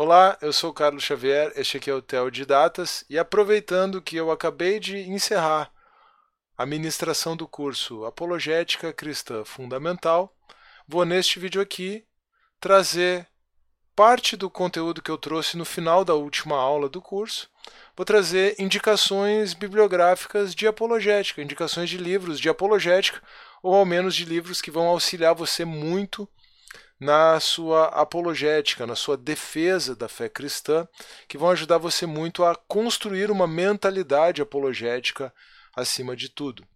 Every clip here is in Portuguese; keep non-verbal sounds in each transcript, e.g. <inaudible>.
Olá, eu sou Carlos Xavier, este aqui é o Theo de Datas e aproveitando que eu acabei de encerrar a ministração do curso Apologética Cristã Fundamental, vou neste vídeo aqui trazer parte do conteúdo que eu trouxe no final da última aula do curso. Vou trazer indicações bibliográficas de apologética, indicações de livros de apologética, ou ao menos de livros que vão auxiliar você muito na sua apologética, na sua defesa da fé cristã, que vão ajudar você muito a construir uma mentalidade apologética acima de tudo.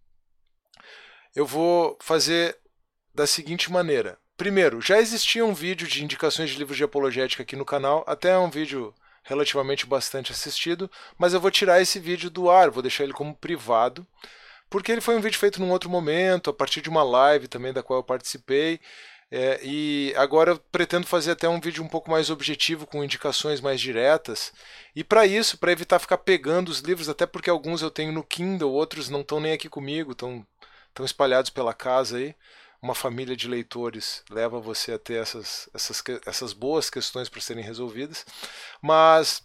Eu vou fazer da seguinte maneira. Primeiro, já existia um vídeo de indicações de livros de apologética aqui no canal, até um vídeo relativamente bastante assistido, mas eu vou tirar esse vídeo do ar, vou deixar ele como privado, porque ele foi um vídeo feito num outro momento, a partir de uma live também da qual eu participei, é, e agora eu pretendo fazer até um vídeo um pouco mais objetivo, com indicações mais diretas. E para isso, para evitar ficar pegando os livros, até porque alguns eu tenho no Kindle, outros não estão nem aqui comigo, estão espalhados pela casa aí. Uma família de leitores leva você a ter essas, essas, essas boas questões para serem resolvidas. Mas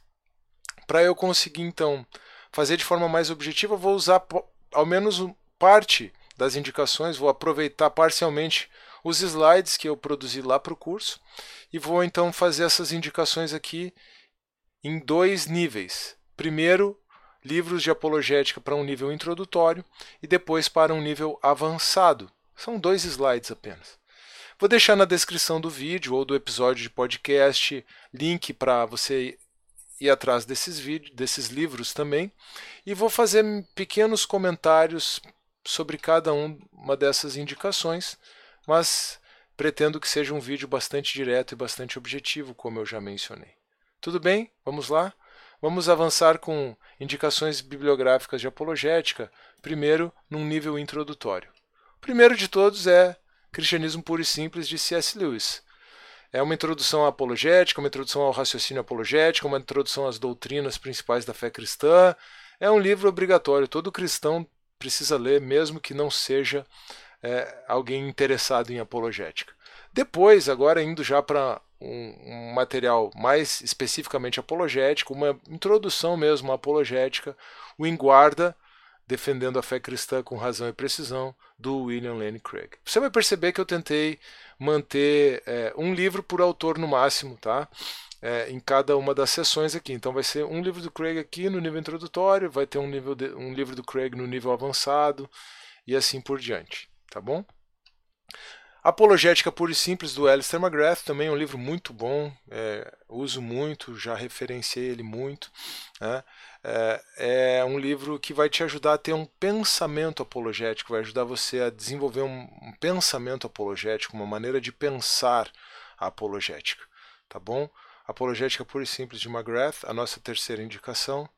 para eu conseguir então fazer de forma mais objetiva, vou usar ao menos parte das indicações, vou aproveitar parcialmente os slides que eu produzi lá para o curso e vou então fazer essas indicações aqui em dois níveis. Primeiro, livros de apologética para um nível introdutório e depois para um nível avançado. São dois slides apenas. Vou deixar na descrição do vídeo ou do episódio de podcast link para você ir atrás desses vídeos, desses livros também, e vou fazer pequenos comentários sobre cada uma dessas indicações mas pretendo que seja um vídeo bastante direto e bastante objetivo, como eu já mencionei. Tudo bem? Vamos lá? Vamos avançar com indicações bibliográficas de apologética, primeiro num nível introdutório. O primeiro de todos é Cristianismo Puro e Simples de C.S. Lewis. É uma introdução à apologética, uma introdução ao raciocínio apologético, uma introdução às doutrinas principais da fé cristã. É um livro obrigatório, todo cristão precisa ler, mesmo que não seja é, alguém interessado em apologética. Depois, agora indo já para um, um, material mais especificamente apologético, uma introdução mesmo à apologética, o Enguarda, defendendo a fé cristã com razão e precisão, do William Lane Craig. Você vai perceber que eu tentei manter é, um livro por autor no máximo, tá? É, em cada uma das sessões aqui. Então vai ser um livro do Craig aqui no nível introdutório, vai ter um, nível de, um livro do Craig no nível avançado e assim por diante tá bom? Apologética Pura e Simples do Alistair McGrath, também um livro muito bom, é, uso muito, já referenciei ele muito. Né? É, é, um livro que vai te ajudar a ter um pensamento apologético, vai ajudar você a desenvolver um, um pensamento apologético, uma maneira de pensar a apologética. Tá bom? Apologética Pura e Simples de McGrath, a nossa terceira indicação.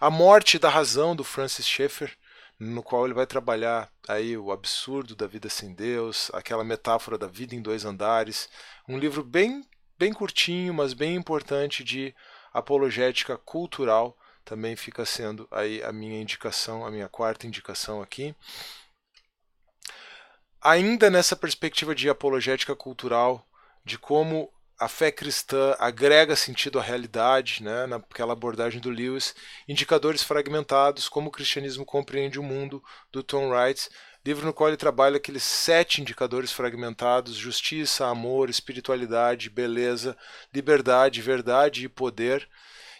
A Morte da Razão, do Francis Schaeffer no qual ele vai trabalhar aí o absurdo da vida sem Deus, aquela metáfora da vida em dois andares, um livro bem bem curtinho, mas bem importante de apologética cultural, também fica sendo aí a minha indicação, a minha quarta indicação aqui. Ainda nessa perspectiva de apologética cultural, de como a fé cristã agrega sentido à realidade, né, naquela abordagem do Lewis, indicadores fragmentados, como o cristianismo compreende o mundo, do Tom Wright, livro no qual ele trabalha aqueles sete indicadores fragmentados: justiça, amor, espiritualidade, beleza, liberdade, verdade e poder,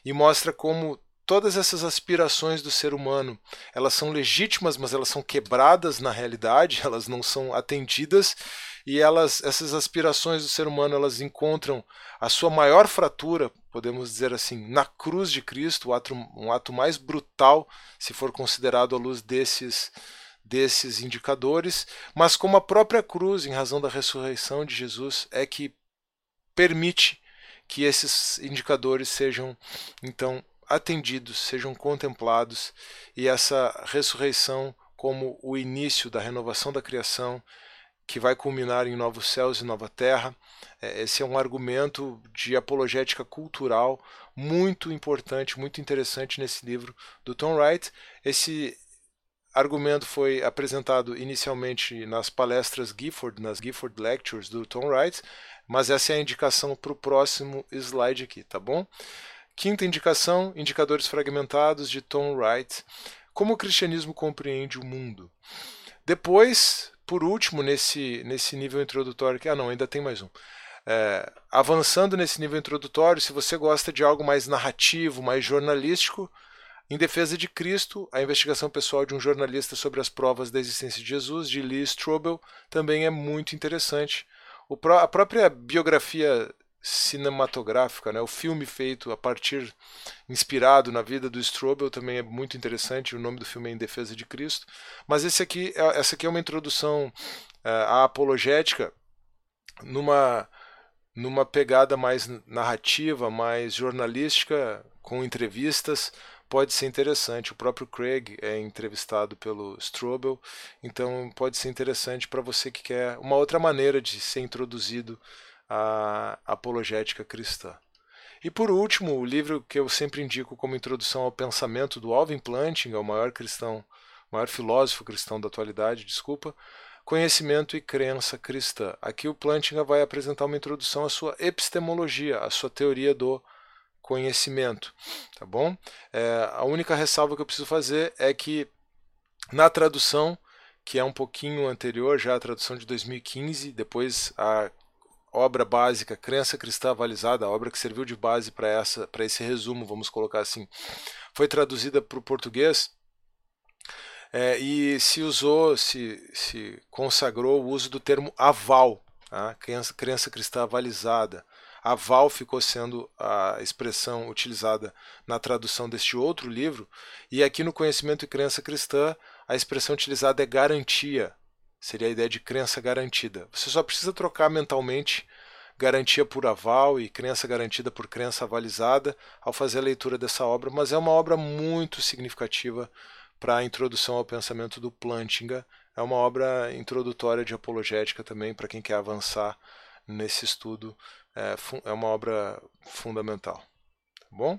e mostra como todas essas aspirações do ser humano, elas são legítimas, mas elas são quebradas na realidade, <laughs> elas não são atendidas e elas, essas aspirações do ser humano, elas encontram a sua maior fratura, podemos dizer assim, na cruz de Cristo, um ato, um ato mais brutal, se for considerado à luz desses desses indicadores, mas como a própria cruz, em razão da ressurreição de Jesus, é que permite que esses indicadores sejam então atendidos, sejam contemplados e essa ressurreição como o início da renovação da criação que vai culminar em novos céus e nova terra. É, esse é um argumento de apologética cultural muito importante, muito interessante nesse livro do Tom Wright. Esse argumento foi apresentado inicialmente nas palestras Gifford, nas Gifford Lectures do Tom Wright, mas essa é a indicação para o próximo slide aqui, tá bom? Quinta indicação: Indicadores Fragmentados de Tom Wright. Como o cristianismo compreende o mundo. Depois, por último, nesse, nesse nível introdutório, que ah não, ainda tem mais um. É, avançando nesse nível introdutório, se você gosta de algo mais narrativo, mais jornalístico, em Defesa de Cristo, a investigação pessoal de um jornalista sobre as provas da existência de Jesus, de Lee Strobel, também é muito interessante. a própria biografia cinematográfica, né, o filme feito a partir, inspirado na vida do Strobel, também é muito interessante. O nome do filme é Em Defesa de Cristo. Mas esse aqui, é, essa aqui é uma introdução uh, à apologética numa numa pegada mais narrativa, mais jornalística, com entrevistas, pode ser interessante. O próprio Craig é entrevistado pelo Strobel, então pode ser interessante para você que quer uma outra maneira de ser introduzido à apologética cristã. E por último, o livro que eu sempre indico como introdução ao pensamento do Alvin Plantinga, o maior cristão, o maior filósofo cristão da atualidade, desculpa, Conhecimento e Crença Cristã. Aqui o Plantinga vai apresentar uma introdução à sua epistemologia, à sua teoria do conhecimento, tá bom? É, a única ressalva que eu preciso fazer é que na tradução, que é um pouquinho anterior, já a tradução de 2015, depois a obra básica Crença Cristã Avalizada, a obra que serviu de base para esse resumo, vamos colocar assim, foi traduzida para o português. É, e se usou, se, se consagrou o uso do termo aval, tá? crença, crença cristã avalizada. Aval ficou sendo a expressão utilizada na tradução deste outro livro, e aqui no Conhecimento e Crença Cristã, a expressão utilizada é garantia, seria a ideia de crença garantida. Você só precisa trocar mentalmente garantia por aval e crença garantida por crença avalizada ao fazer a leitura dessa obra, mas é uma obra muito significativa para a introdução ao pensamento do Plantinga. É uma obra introdutória de apologética também para quem quer avançar nesse estudo é, é uma obra fundamental. Tá bom?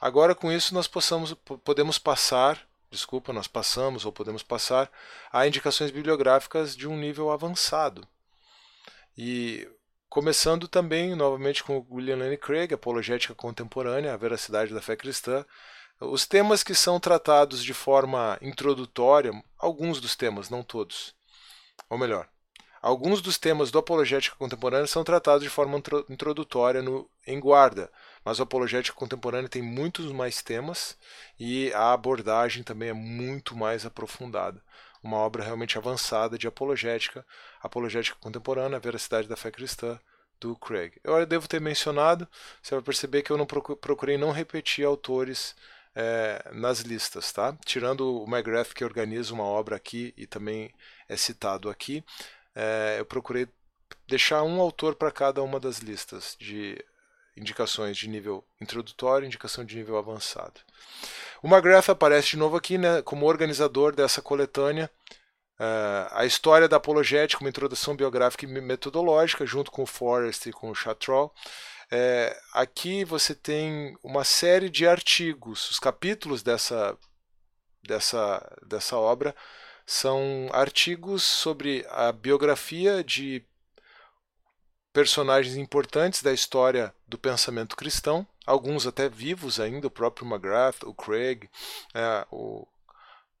Agora, com isso, nós possamos, podemos passar, desculpa, nós passamos ou podemos passar a indicações bibliográficas de um nível avançado. E começando também, novamente, com William Lane Craig, Apologética Contemporânea, a Veracidade da Fé Cristã. Os temas que são tratados de forma introdutória, alguns dos temas, não todos, ou melhor, Alguns dos temas do Apologética Contemporânea são tratados de forma introdutória no Em Guarda, mas o Apologética Contemporânea tem muitos mais temas e a abordagem também é muito mais aprofundada. Uma obra realmente avançada de apologética, apologética contemporânea, a veracidade da fé cristã, do Craig. Eu devo ter mencionado, você vai perceber que eu não procurei não repetir autores é, nas listas, tá? Tirando o McGrath que organiza uma obra aqui e também é citado aqui, é, eu procurei deixar um autor para cada uma das listas de indicações de nível introdutório e indicação de nível avançado. O McGrath aparece de novo aqui né, como organizador dessa coletânea. Uh, a história da apologética, uma introdução biográfica e metodológica, junto com o Forrest e com o Chatroll. É, aqui você tem uma série de artigos, os capítulos dessa, dessa, dessa obra são artigos sobre a biografia de personagens importantes da história do pensamento cristão, alguns até vivos ainda, o próprio McGrath, o Craig, é, o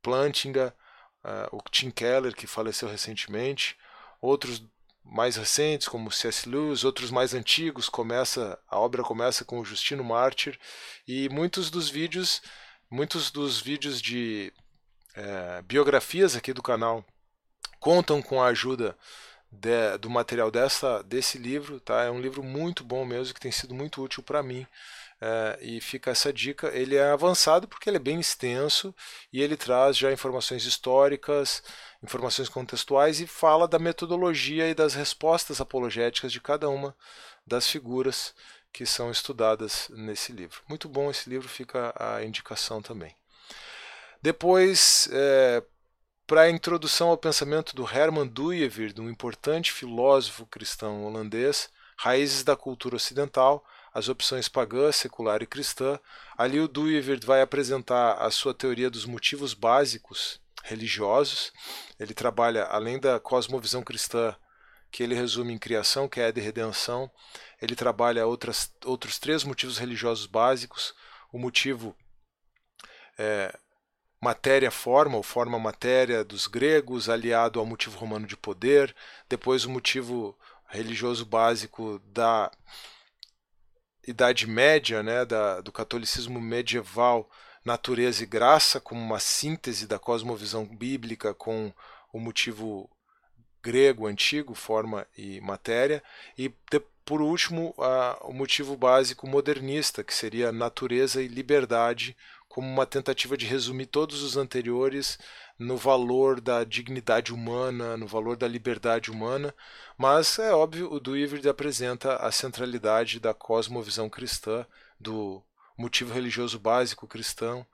Plantinga, é, o Tim Keller, que faleceu recentemente, outros mais recentes, como C.S. Lewis, outros mais antigos, começa a obra começa com o Justino Mártir, e muitos dos vídeos, muitos dos vídeos de é, biografias aqui do canal contam com a ajuda de, do material dessa, desse livro. Tá? É um livro muito bom mesmo, que tem sido muito útil para mim. É, e fica essa dica. Ele é avançado porque ele é bem extenso e ele traz já informações históricas, informações contextuais e fala da metodologia e das respostas apologéticas de cada uma das figuras que são estudadas nesse livro. Muito bom esse livro, fica a indicação também. Depois, é, para a introdução ao pensamento do Herman Dooyeweerd, um importante filósofo cristão holandês, Raízes da Cultura Ocidental, as opções pagã, secular e cristã, ali o Dooyeweerd vai apresentar a sua teoria dos motivos básicos religiosos. Ele trabalha, além da cosmovisão cristã que ele resume em criação, queda e redenção. Ele trabalha outras, outros três motivos religiosos básicos: o motivo é, matéria-forma, ou forma-matéria dos gregos, aliado ao motivo romano de poder, depois o motivo religioso básico da Idade Média, né, da, do catolicismo medieval, natureza e graça, como uma síntese da cosmovisão bíblica com o motivo grego antigo, forma e matéria, e por último a, o motivo básico modernista, que seria natureza e liberdade, como uma tentativa de resumir todos os anteriores no valor da dignidade humana, no valor da liberdade humana, mas é óbvio, o Duiverd apresenta a centralidade da cosmovisão cristã, do motivo religioso básico cristão,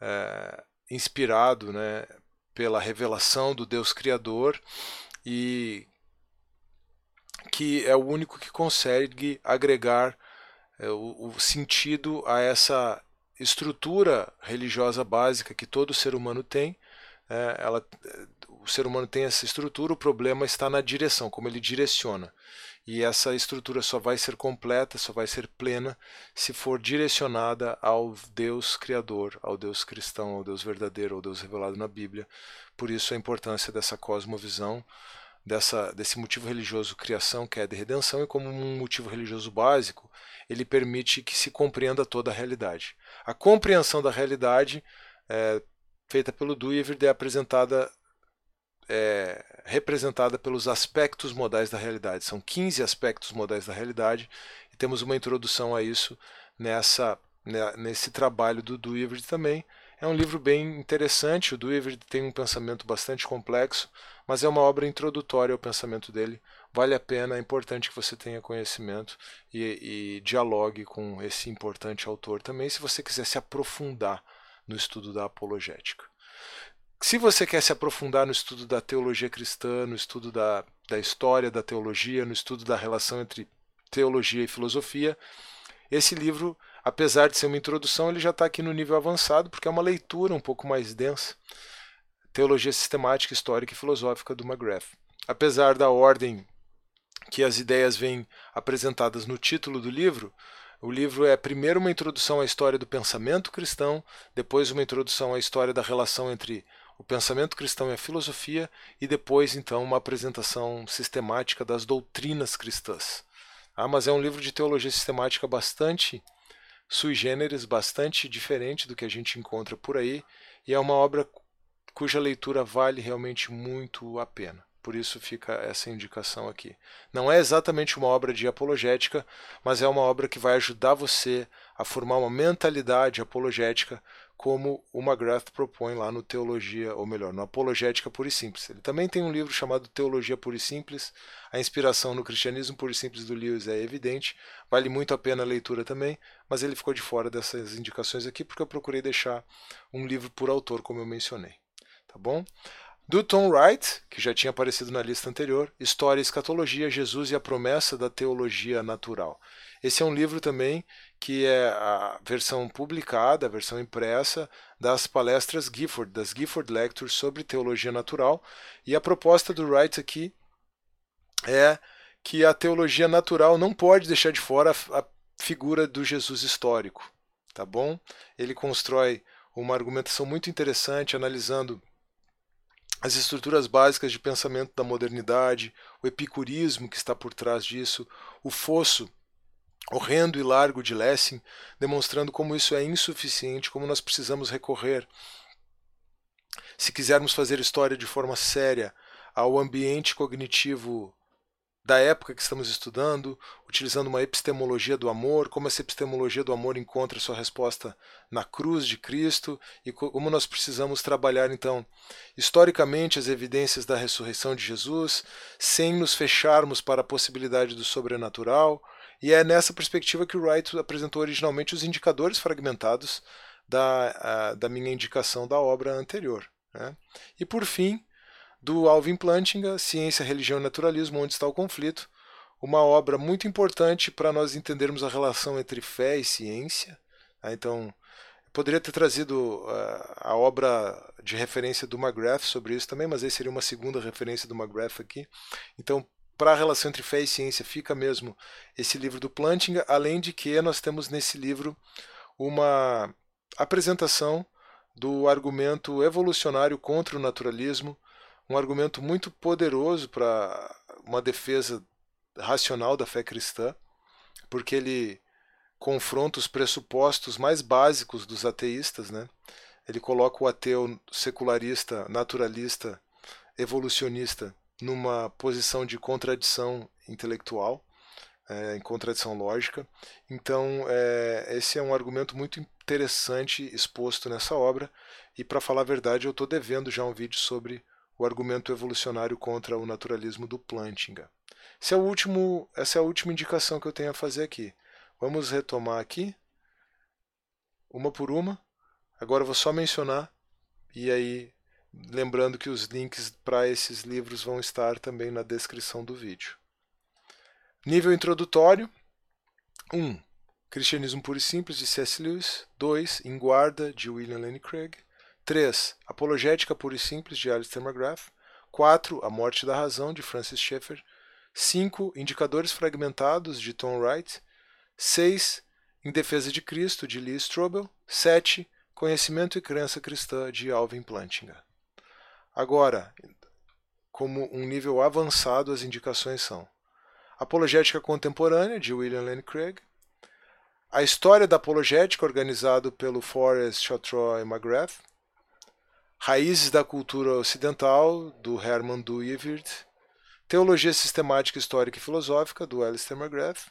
é, inspirado né, pela revelação do Deus Criador e que é o único que consegue agregar é, o, o sentido a essa estrutura religiosa básica que todo ser humano tem. É, ela, o ser humano tem essa estrutura, o problema está na direção, como ele direciona. E essa estrutura só vai ser completa, só vai ser plena, se for direcionada ao Deus Criador, ao Deus cristão, ao Deus verdadeiro, ao Deus revelado na Bíblia. Por isso a importância dessa cosmovisão, dessa, desse motivo religioso criação, queda e redenção, e como um motivo religioso básico, ele permite que se compreenda toda a realidade. A compreensão da realidade, é, feita pelo Dewey, é apresentada é, representada pelos aspectos modais da realidade. São 15 aspectos modais da realidade e temos uma introdução a isso nessa, né, nesse trabalho do Dewey também. É um livro bem interessante. O Dewey tem um pensamento bastante complexo, mas é uma obra introdutória ao pensamento dele. Vale a pena, é importante que você tenha conhecimento e, e dialogue com esse importante autor também, se você quiser se aprofundar no estudo da apologética. Se você quer se aprofundar no estudo da teologia cristã, no estudo da, da história da teologia, no estudo da relação entre teologia e filosofia, esse livro, apesar de ser uma introdução, ele já está aqui no nível avançado, porque é uma leitura um pouco mais densa. Teologia Sistemática, Histórica e Filosófica do McGrath. Apesar da ordem que as ideias vêm apresentadas no título do livro, o livro é primeiro uma introdução à história do pensamento cristão, depois uma introdução à história da relação entre o pensamento cristão e a filosofia, e depois, então, uma apresentação sistemática das doutrinas cristãs. Ah, mas é um livro de teologia sistemática bastante sui generis, bastante diferente do que a gente encontra por aí, e é uma obra cuja leitura vale realmente muito a pena. Por isso fica essa indicação aqui. Não é exatamente uma obra de apologética, mas é uma obra que vai ajudar você a formar uma mentalidade apologética como o McGrath propõe lá no Teologia, ou melhor, no Apologética Pura e Simples. Ele também tem um livro chamado Teologia Pura e Simples. A inspiração no cristianismo puro e simples do Lewis é evidente, vale muito a pena a leitura também, mas ele ficou de fora dessas indicações aqui porque eu procurei deixar um livro por autor, como eu mencionei. Tá bom? Do Tom Wright, que já tinha aparecido na lista anterior, História e Escatologia, Jesus e a Promessa da Teologia Natural. Esse é um livro também que é a versão publicada, a versão impressa das palestras Gifford, das Gifford Lectures sobre teologia natural. E a proposta do Wright aqui é que a teologia natural não pode deixar de fora a, figura do Jesus histórico, tá bom? Ele constrói uma argumentação muito interessante analisando as estruturas básicas de pensamento da modernidade, o epicurismo que está por trás disso, o fosso horrendo e largo de Lessing, demonstrando como isso é insuficiente, como nós precisamos recorrer, se quisermos fazer história de forma séria, ao ambiente cognitivo da época que estamos estudando, utilizando uma epistemologia do amor, como essa epistemologia do amor encontra sua resposta na cruz de Cristo e como nós precisamos trabalhar então historicamente as evidências da ressurreição de Jesus, sem nos fecharmos para a possibilidade do sobrenatural. E é nessa perspectiva que o Wright apresentou originalmente os indicadores fragmentados da, a, da minha indicação da obra anterior. Né? E por fim, do Alvin Plantinga, Ciência, Religião e Naturalismo, Onde está o Conflito, uma obra muito importante para nós entendermos a relação entre fé e ciência. Tá? Então, poderia ter trazido uh, a obra de referência do McGrath sobre isso também, mas aí seria uma segunda referência do McGrath aqui. Então, para a relação entre fé e ciência fica mesmo esse livro do Plantinga, além de que nós temos nesse livro uma apresentação do argumento evolucionário contra o naturalismo, um argumento muito poderoso para uma defesa racional da fé cristã, porque ele confronta os pressupostos mais básicos dos ateístas, né? Ele coloca o ateu secularista, naturalista, evolucionista numa posição de contradição intelectual, é, em contradição lógica. Então, é, esse é um argumento muito interessante exposto nessa obra. E, para falar a verdade, eu estou devendo já um vídeo sobre o argumento evolucionário contra o naturalismo do Plantinga. Esse é o último, essa é a última indicação que eu tenho a fazer aqui. Vamos retomar aqui, uma por uma. Agora eu vou só mencionar e aí Lembrando que os links para esses livros vão estar também na descrição do vídeo. Nível introdutório: 1. Um, Cristianismo Puro e Simples, de C.S. Lewis. 2. Em Guarda, de William Lane Craig. 3. Apologética Pura e Simples, de Alistair McGrath. 4. A Morte da Razão, de Francis Schaeffer. 5. Indicadores Fragmentados, de Tom Wright. 6. Em Defesa de Cristo, de Lee Strobel. 7. Conhecimento e Crença Cristã, de Alvin Plantinga. Agora, como um nível avançado, as indicações são Apologética Contemporânea, de William Lane Craig, A História da Apologética, organizado pelo Forrest, Chautreau e McGrath, Raízes da Cultura Ocidental, do Herman Dooyeweerd, Teologia Sistemática, Histórica e Filosófica, do Alistair McGrath,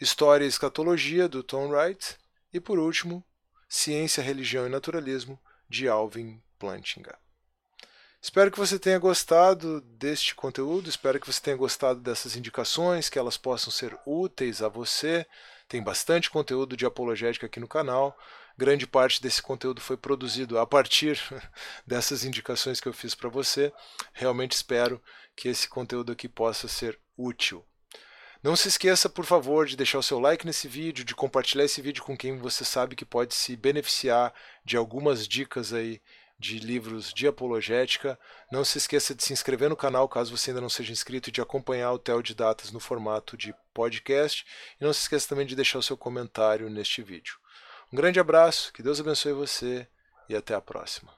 História e Escatologia, do Tom Wright, e, por último, Ciência, Religião e Naturalismo, de Alvin Plantinga. Espero que você tenha gostado deste conteúdo, espero que você tenha gostado dessas indicações, que elas possam ser úteis a você. Tem bastante conteúdo de apologética aqui no canal. Grande parte desse conteúdo foi produzido a partir <laughs> dessas indicações que eu fiz para você. Realmente espero que esse conteúdo aqui possa ser útil. Não se esqueça, por favor, de deixar o seu like nesse vídeo, de compartilhar esse vídeo com quem você sabe que pode se beneficiar de algumas dicas aí de livros de apologética. Não se esqueça de se inscrever no canal caso você ainda não seja inscrito e de acompanhar o Tel de Datas no formato de podcast. E não se esqueça também de deixar o seu comentário neste vídeo. Um grande abraço, que Deus abençoe você e até a próxima.